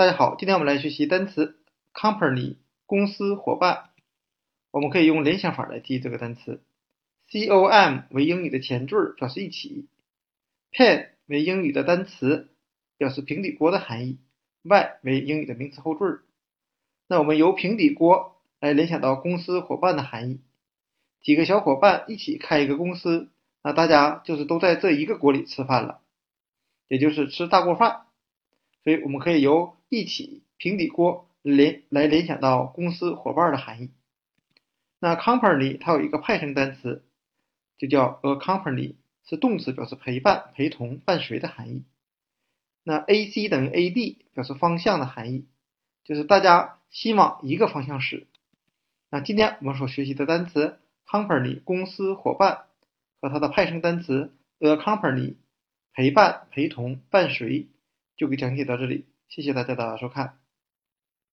大家好，今天我们来学习单词 company 公司伙伴。我们可以用联想法来记这个单词。com 为英语的前缀，表示一起；pen 为英语的单词，表示平底锅的含义；y 为英语的名词后缀。那我们由平底锅来联想到公司伙伴的含义。几个小伙伴一起开一个公司，那大家就是都在这一个锅里吃饭了，也就是吃大锅饭。所以我们可以由一起平底锅联来联想到公司伙伴的含义。那 company 它有一个派生单词，就叫 a company，是动词，表示陪伴、陪同、伴随的含义。那 ac 等于 ad，表示方向的含义，就是大家希望一个方向使。那今天我们所学习的单词 company 公司伙伴和它的派生单词 a company 陪伴、陪同、伴随。就给讲解到这里，谢谢大家的收看。